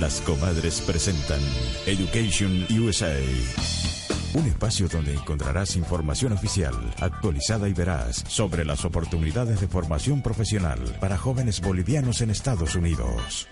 Las comadres presentan Education USA. Un espacio donde encontrarás información oficial, actualizada y veraz sobre las oportunidades de formación profesional para jóvenes bolivianos en Estados Unidos.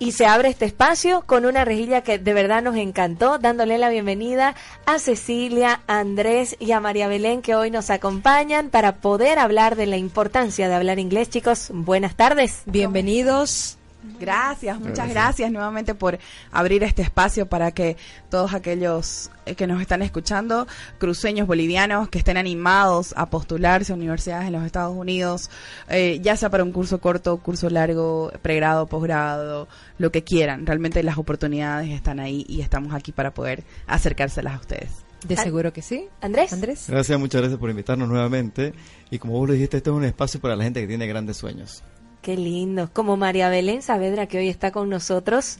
Y se abre este espacio con una rejilla que de verdad nos encantó, dándole la bienvenida a Cecilia, a Andrés y a María Belén que hoy nos acompañan para poder hablar de la importancia de hablar inglés. Chicos, buenas tardes. Bienvenidos. Gracias, muchas gracias. nuevamente por abrir este espacio para que todos aquellos eh, que nos están escuchando, cruceños bolivianos que estén animados a postularse a universidades en los Estados Unidos, eh, ya sea para un curso corto, curso largo, pregrado, posgrado, lo que quieran. Realmente las oportunidades están ahí y estamos aquí para poder acercárselas a ustedes. De seguro que sí. Andrés. Andrés. Gracias, muchas gracias por invitarnos nuevamente. Y como vos lo dijiste, este es un espacio para la gente que tiene grandes sueños. Qué lindo. Como María Belén Saavedra, que hoy está con nosotros,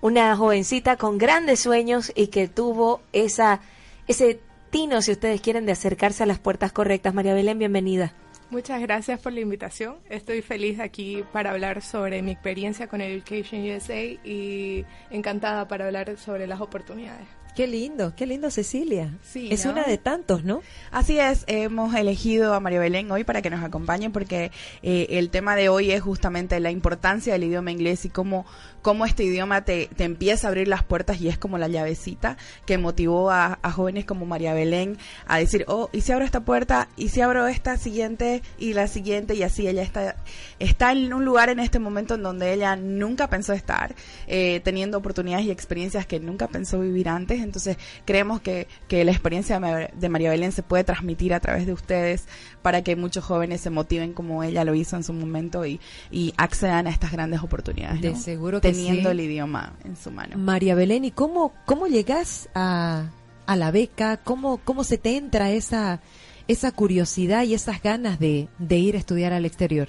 una jovencita con grandes sueños y que tuvo esa, ese tino, si ustedes quieren, de acercarse a las puertas correctas. María Belén, bienvenida. Muchas gracias por la invitación. Estoy feliz aquí para hablar sobre mi experiencia con Education USA y encantada para hablar sobre las oportunidades. Qué lindo, qué lindo Cecilia. Sí, es una de tantos, ¿no? Así es, hemos elegido a María Belén hoy para que nos acompañe porque eh, el tema de hoy es justamente la importancia del idioma inglés y cómo cómo este idioma te, te, empieza a abrir las puertas y es como la llavecita que motivó a, jóvenes como María Belén a decir, oh, y si abro esta puerta, y si abro esta siguiente y la siguiente, y así ella está, está en un lugar en este momento en donde ella nunca pensó estar, eh, teniendo oportunidades y experiencias que nunca pensó vivir antes. Entonces, creemos que, que la experiencia de María Belén se puede transmitir a través de ustedes para que muchos jóvenes se motiven como ella lo hizo en su momento y, y accedan a estas grandes oportunidades. De seguro que Teniendo el idioma en su mano. María Belén, ¿y cómo, cómo llegas a, a la beca? ¿Cómo, ¿Cómo se te entra esa, esa curiosidad y esas ganas de, de ir a estudiar al exterior?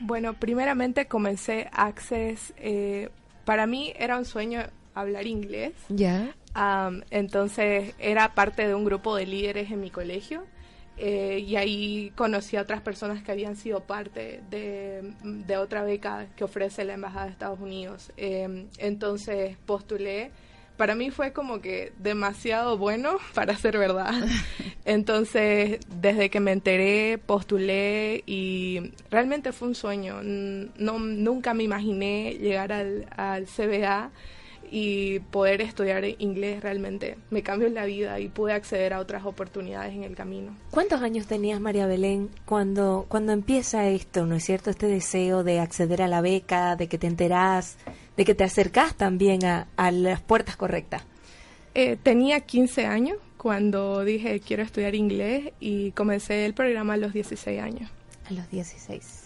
Bueno, primeramente comencé Access. Eh, para mí era un sueño hablar inglés. Ya. entonces era parte de un grupo de líderes en mi colegio eh, y ahí conocí a otras personas que habían sido parte de, otra beca que ofrece la Embajada de Estados Unidos. Em, entonces postulé. Para mí fue como que demasiado bueno para ser verdad. Entonces, desde que me enteré, postulé y realmente fue un sueño. No, nunca me imaginé llegar al, al CBA y poder estudiar inglés realmente me cambió la vida y pude acceder a otras oportunidades en el camino. ¿Cuántos años tenías, María Belén, cuando, cuando empieza esto, no es cierto, este deseo de acceder a la beca, de que te enterás, de que te acercás también a, las puertas correctas? Eh, tenía 15 años cuando dije quiero estudiar inglés y comencé el programa a los 16 años. A los 16.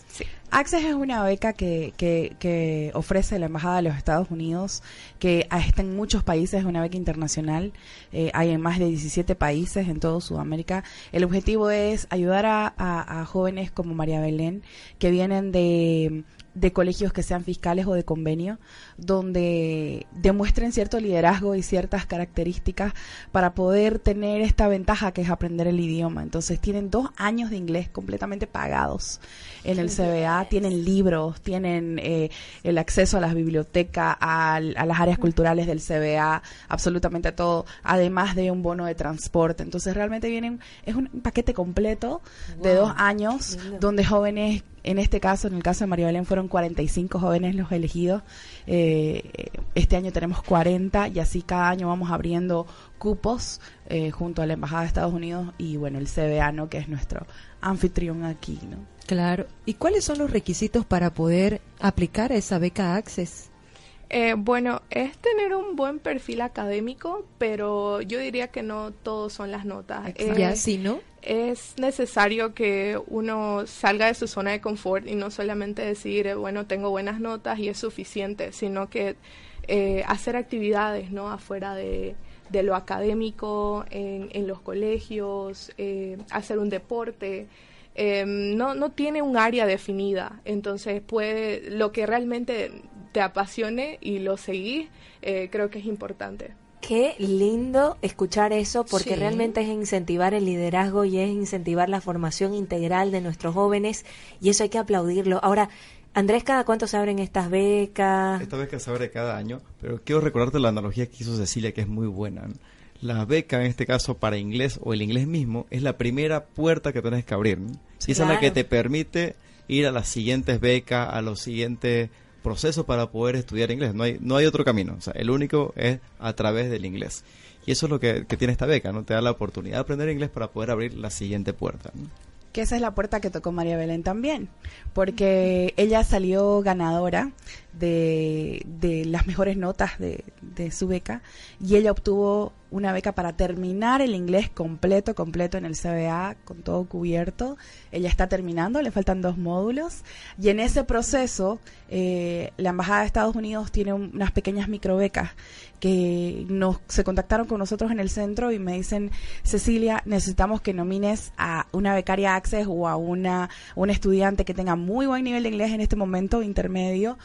Access es una beca que, que, ofrece la Embajada de los Estados Unidos, que está en muchos países, es una beca internacional, eh, hay en más de 17 países en todo Sudamérica. El objetivo es ayudar a jóvenes como María Belén, que vienen de de colegios que sean fiscales o de convenio, donde demuestren cierto liderazgo y ciertas características para poder tener esta ventaja que es aprender el idioma. Entonces tienen dos años de inglés completamente pagados en el CBA, tienen libros, tienen eh, el acceso a las bibliotecas, a, las áreas culturales del CBA, absolutamente todo, además de un bono de transporte. Entonces realmente vienen, es un paquete completo de dos años donde jóvenes en este caso, en el caso de María Belén, fueron 45 jóvenes los elegidos. Eh, este año tenemos 40 y así cada año vamos abriendo cupos eh, junto a la Embajada de Estados Unidos y bueno, el CBA, ¿no? que es nuestro anfitrión aquí. ¿no? Claro. ¿Y cuáles son los requisitos para poder aplicar a esa beca Access? Eh, bueno, es tener un buen perfil académico, pero yo diría que no todos son las notas. ya, sí, ¿no? Es necesario que uno salga de su zona de confort y no solamente decir, eh, bueno, tengo buenas notas y es suficiente, sino que eh, hacer actividades, ¿no? Afuera de, lo académico, en, en los colegios, hacer un deporte. no, no tiene un área definida, entonces puede, lo que realmente te apasione y lo seguís, eh, creo que es importante. Qué lindo escuchar eso porque realmente es incentivar el liderazgo y es incentivar la formación integral de nuestros jóvenes y eso hay que aplaudirlo. Ahora, Andrés, ¿cada cuánto se abren estas becas? Esta beca se abre cada año, pero quiero recordarte la analogía que hizo Cecilia, que es muy buena. La beca, en este caso, para inglés o el inglés mismo, es la primera puerta que tienes que abrir. Y esa es la que te permite ir a las siguientes becas, a los siguientes procesos para poder estudiar inglés. No hay, no hay otro camino. O sea, el único es a través del inglés. Y eso es lo que, que tiene esta beca, ¿no? Te da la oportunidad de aprender inglés para poder abrir la siguiente puerta. ¿no? que esa es la puerta que tocó María Belén también, porque ella salió ganadora de, las mejores notas de, su beca y ella obtuvo una beca para terminar el inglés completo, completo en el CBA, con todo cubierto. Ella está terminando, le faltan dos módulos y en ese proceso eh, la Embajada de Estados Unidos tiene un, unas pequeñas microbecas que nos se contactaron con nosotros en el centro y me dicen, Cecilia, necesitamos que nomines a una becaria Access o a una un estudiante que tenga muy buen nivel de inglés en este momento intermedio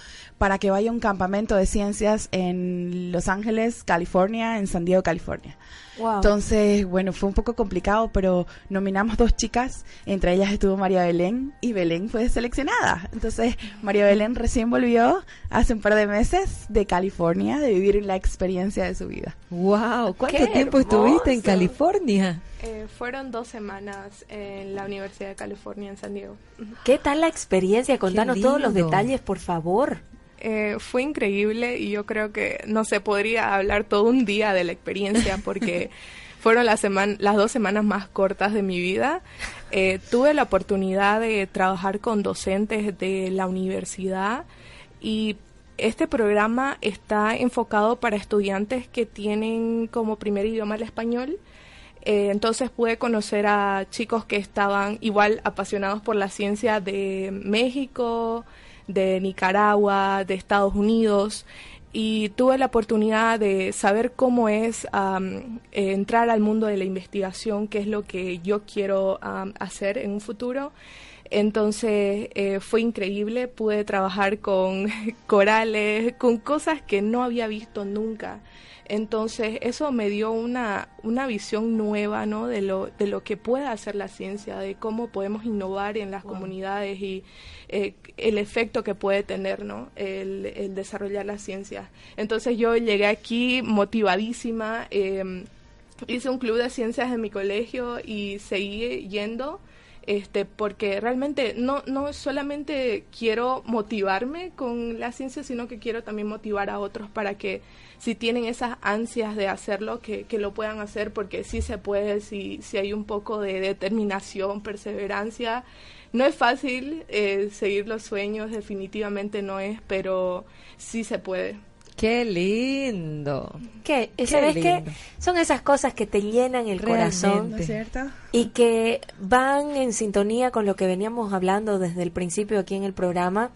que vaya a un campamento de ciencias en Los Ángeles, California, en San Diego, California. Wow. Entonces, bueno, fue un poco complicado, pero nominamos dos chicas, entre ellas estuvo María Belén y Belén fue seleccionada. Entonces, María Belén recién volvió hace un par de meses de California, de vivir la experiencia de su vida. Wow, ¿cuánto Qué tiempo hermoso. estuviste en California? Eh, fueron dos semanas en la Universidad de California en San Diego. ¿Qué tal la experiencia? Contanos todos los detalles, por favor. Eh, fue increíble y yo creo que no se podría hablar todo un día de la experiencia porque fueron las, dos semanas más cortas de mi vida. Eh, tuve la oportunidad de trabajar con docentes de la universidad y este programa está enfocado para estudiantes que tienen como primer idioma el español. Eh, entonces pude conocer a chicos que estaban igual apasionados por la ciencia de México, de Nicaragua, de Estados Unidos y tuve la oportunidad de saber cómo es entrar al mundo de la investigación, que es lo que yo quiero hacer en un futuro. Entonces eh, fue increíble, pude trabajar con corales, con cosas que no había visto nunca. Entonces eso me dio una, una visión nueva ¿no? de, lo, de lo que puede hacer la ciencia, de cómo podemos innovar en las comunidades y eh, el efecto que puede tener ¿no? el, el desarrollar la ciencia. Entonces yo llegué aquí motivadísima, eh, hice un club de ciencias en mi colegio y seguí yendo este porque realmente no no solamente quiero motivarme con la ciencia sino que quiero también motivar a otros para que si tienen esas ansias de hacerlo que, que lo puedan hacer porque sí se puede si si hay un poco de determinación perseverancia no es fácil eh, seguir los sueños definitivamente no es pero sí se puede Qué lindo. ¿Qué? ¿Sabes qué? lindo. Son esas cosas que te llenan el corazón Realmente. cierto? y que van en sintonía con lo que veníamos hablando desde el principio aquí en el programa,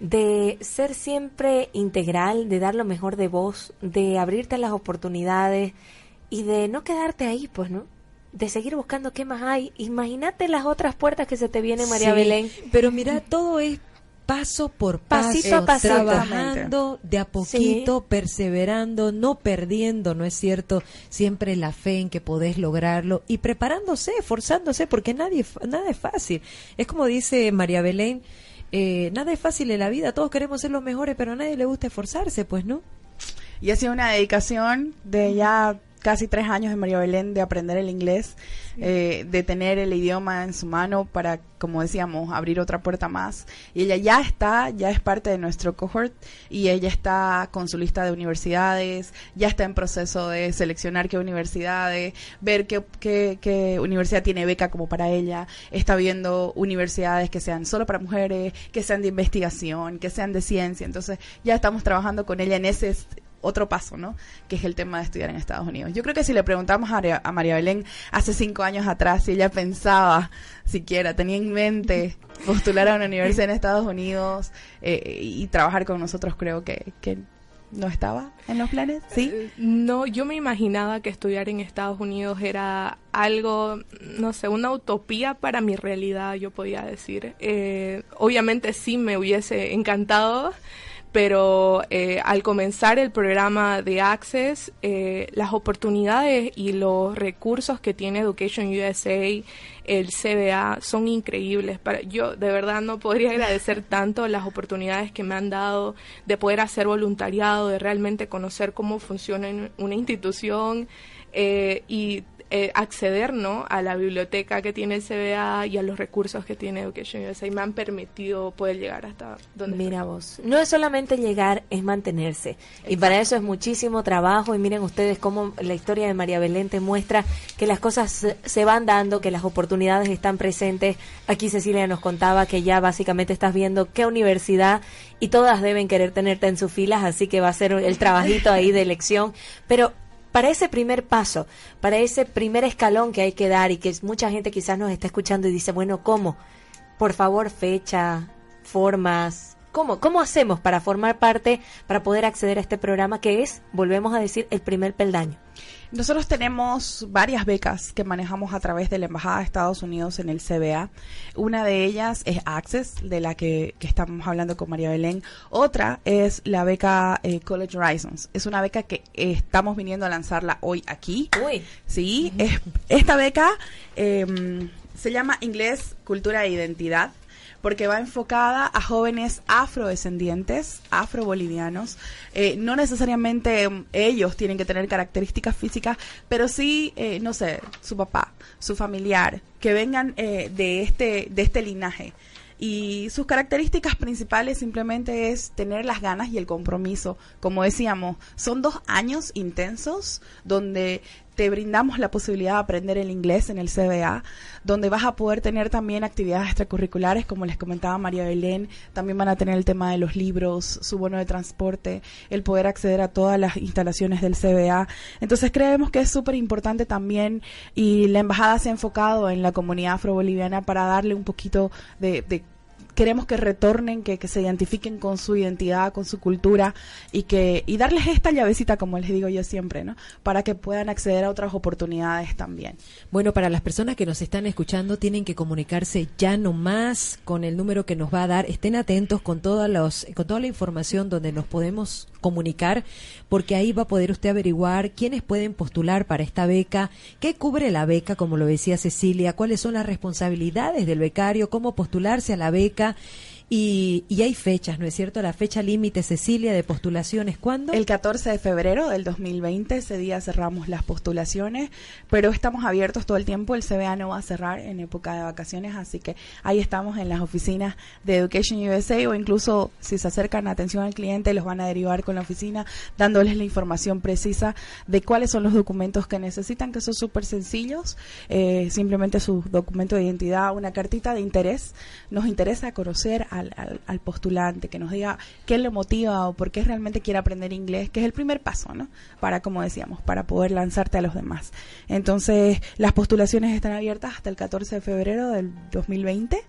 de ser siempre integral, de dar lo mejor de vos, de abrirte a las oportunidades y de no quedarte ahí, pues, ¿no? De seguir buscando qué más hay. Imagínate las otras puertas que se te vienen, María Sí, Belén. Pero mira, todo es paso por paso, Pasito a pasito. trabajando de a poquito, perseverando, no perdiendo, ¿no es cierto? Siempre la fe en que podés lograrlo y preparándose, esforzándose, porque nadie, nada es fácil. Es como dice María Belén, eh, nada es fácil en la vida, todos queremos ser los mejores, pero a nadie le gusta esforzarse, pues, ¿no? Y ha sido una dedicación de ya casi tres años de María Belén de aprender el inglés, eh, de tener el idioma en su mano para, como decíamos, abrir otra puerta más. Y ella ya está, ya es parte de nuestro cohort y ella está con su lista de universidades, ya está en proceso de seleccionar qué universidades, ver qué, qué, qué universidad tiene beca como para ella, está viendo universidades que sean solo para mujeres, que sean de investigación, que sean de ciencia. Entonces ya estamos trabajando con ella en ese otro paso, ¿no? Que es el tema de estudiar en Estados Unidos. Yo creo que si le preguntamos a, María- a María Belén hace cinco años atrás si ella pensaba, siquiera tenía en mente postular a una universidad en Estados Unidos eh, y trabajar con nosotros, creo que, que no estaba en los planes, ¿sí? Eh, No, yo me imaginaba que estudiar en Estados Unidos era algo, no sé, una utopía para mi realidad, yo podía decir. Eh, obviamente sí me hubiese encantado, pero eh, al comenzar el programa de Access, eh, las oportunidades y los recursos que tiene Education USA, el CBA, son increíbles. Para, yo de verdad no podría agradecer tanto las oportunidades que me han dado de poder hacer voluntariado, de realmente conocer cómo funciona una institución. Eh, y eh, acceder ¿no? a la biblioteca que tiene el CBA y a los recursos que tiene Education USA y me han permitido poder llegar hasta donde Mira vos, no es solamente llegar, es mantenerse. Y para eso es muchísimo trabajo y miren ustedes cómo la historia de María Belén te muestra que las cosas se van dando, que las oportunidades están presentes. Aquí Cecilia nos contaba que ya básicamente estás viendo qué universidad y todas deben querer tenerte en sus filas, así que va a ser el trabajito ahí de elección. Pero para ese primer paso, para ese primer escalón que hay que dar y que mucha gente quizás nos está escuchando y dice, bueno, ¿cómo? Por favor, fecha, formas. ¿Cómo? ¿Cómo hacemos para formar parte, para poder acceder a este programa que es, volvemos a decir, el primer peldaño? Nosotros tenemos varias becas que manejamos a través de la Embajada de Estados Unidos en el CBA. Una de ellas es Access, de la que, estamos hablando con María Belén. Otra es la beca eh, College Horizons. Es una beca que estamos viniendo a lanzarla hoy aquí. Uy. Sí, es, esta beca em, se llama Inglés, Cultura e Identidad porque va enfocada a jóvenes afrodescendientes, afrobolivianos. Eh, no necesariamente mm, ellos tienen que tener características físicas, pero sí, eh, no sé, su papá, su familiar, que vengan eh, de, este, de este linaje. Y sus características principales simplemente es tener las ganas y el compromiso. Como decíamos, son dos años intensos donde te brindamos la posibilidad de aprender el inglés en el CBA, donde vas a poder tener también actividades extracurriculares, como les comentaba María Belén, también van a tener el tema de los libros, su bono de transporte, el poder acceder a todas las instalaciones del CBA. Entonces creemos que es súper importante también y la embajada se ha enfocado en la comunidad afroboliviana para darle un poquito de, de queremos que retornen, que, que, se identifiquen con su identidad, con su cultura y que y darles esta llavecita, como les digo yo siempre, ¿no? Para que puedan acceder a otras oportunidades también. Bueno, para las personas que nos están escuchando, tienen que comunicarse ya no más con el número que nos va a dar. Estén atentos con toda los, con toda la información donde nos podemos comunicar, porque ahí va a poder usted averiguar quiénes pueden postular para esta beca, qué cubre la beca, como lo decía Cecilia, cuáles son las responsabilidades del becario, cómo postularse a la beca y, y, hay fechas, ¿no es cierto? La fecha límite, Cecilia, de postulaciones, ¿cuándo? El 14 de febrero del 2020, ese día cerramos las postulaciones, pero estamos abiertos todo el tiempo, el CBA no va a cerrar en época de vacaciones, así que ahí estamos en las oficinas de Education USA o incluso si se acercan a atención al cliente, los van a derivar con la oficina, dándoles la información precisa de cuáles son los documentos que necesitan, que son súper sencillos, eh, simplemente su documento de identidad, una cartita de interés, nos interesa conocer a al, postulante, que nos diga qué le motiva o por qué realmente quiere aprender inglés, que es el primer paso, ¿no? Para, como decíamos, para poder lanzarte a los demás. Entonces, las postulaciones están abiertas hasta el 14 de febrero del 2020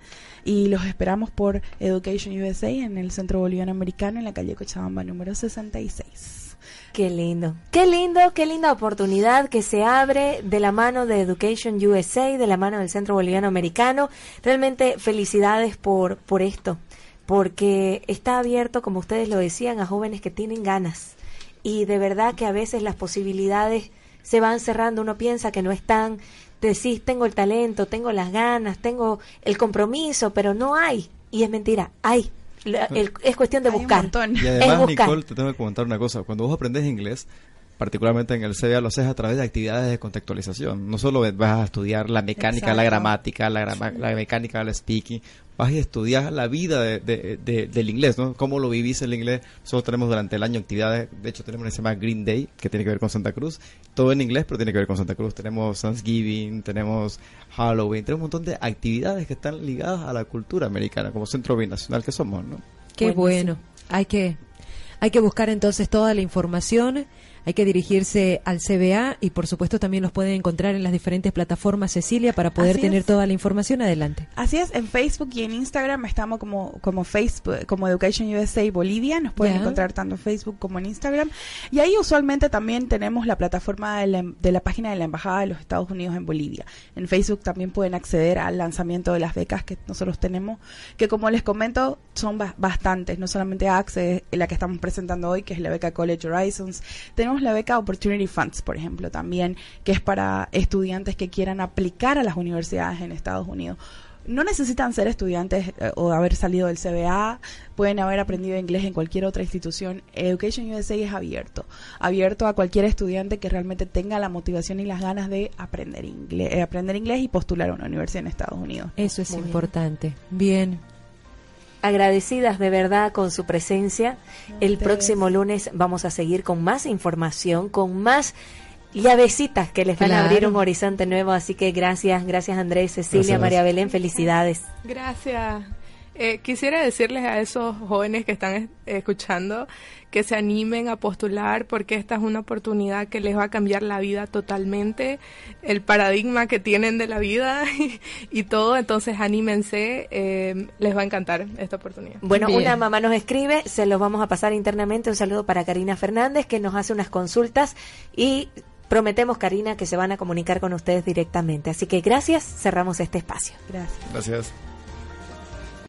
y los esperamos por Education USA en el Centro Boliviano Americano en la calle Cochabamba número 66. Qué lindo, qué lindo, qué linda oportunidad que se abre de la mano de Education USA, de la mano del Centro Boliviano Americano. Realmente felicidades por, por esto, porque está abierto, como ustedes lo decían, a jóvenes que tienen ganas. Y de verdad que a veces las posibilidades se van cerrando, uno piensa que no están, decís, tengo el talento, tengo las ganas, tengo el compromiso, pero no hay. Y es mentira, hay es cuestión de buscar. Y además, Nicole, te tengo que comentar una cosa. Cuando vos aprendes inglés, particularmente en el CBA, lo haces a través de actividades de contextualización. No solo vas a estudiar la mecánica, la gramática, la, la mecánica del speaking, vas a estudiar la vida de, del inglés, ¿no? Cómo lo vivís el inglés. Nosotros tenemos durante el año actividades, de hecho tenemos una que se llama Green Day, que tiene que ver con Santa Cruz. Todo en inglés, pero tiene que ver con Santa Cruz. Tenemos Thanksgiving, tenemos Halloween, tenemos un montón de actividades que están ligadas a la cultura americana, como centro binacional que somos, ¿no? Qué bueno. Hay que, hay que buscar entonces toda la información hay que dirigirse al CBA y por supuesto también los pueden encontrar en las diferentes plataformas, Cecilia, para poder tener toda la información adelante. Así es, en Facebook y en Instagram estamos como, como Facebook, como Education USA Bolivia, nos pueden encontrar tanto en Facebook como en Instagram. Y ahí usualmente también tenemos la plataforma de la, de la página de la Embajada de los Estados Unidos en Bolivia. En Facebook también pueden acceder al lanzamiento de las becas que nosotros tenemos, que como les comento, son bastantes, no solamente AXE, la que estamos presentando hoy, que es la beca College Horizons, tenemos la beca Opportunity Funds, por ejemplo, también, que es para estudiantes que quieran aplicar a las universidades en Estados Unidos no necesitan ser estudiantes eh, o haber salido del CBA, pueden haber aprendido inglés en cualquier otra institución. Education USA es abierto, abierto a cualquier estudiante que realmente tenga la motivación y las ganas de aprender inglés, eh, aprender inglés y postular a una universidad en Estados Unidos. Eso es importante. Bien. Agradecidas de verdad con su presencia. El próximo lunes vamos a seguir con más información, con más llavecitas que les van a abrir un horizonte nuevo. Así que gracias, gracias Andrés, Cecilia, María Belén, felicidades. Gracias. Eh, quisiera decirles a esos jóvenes que están escuchando que se animen a postular porque esta es una oportunidad que les va a cambiar la vida totalmente, el paradigma que tienen de la vida y, todo, entonces anímense, eh, les va a encantar esta oportunidad. Bueno, una mamá nos escribe, se los vamos a pasar internamente, un saludo para Karina Fernández que nos hace unas consultas y prometemos, Karina, que se van a comunicar con ustedes directamente. Así que gracias, cerramos este espacio. Gracias. Gracias.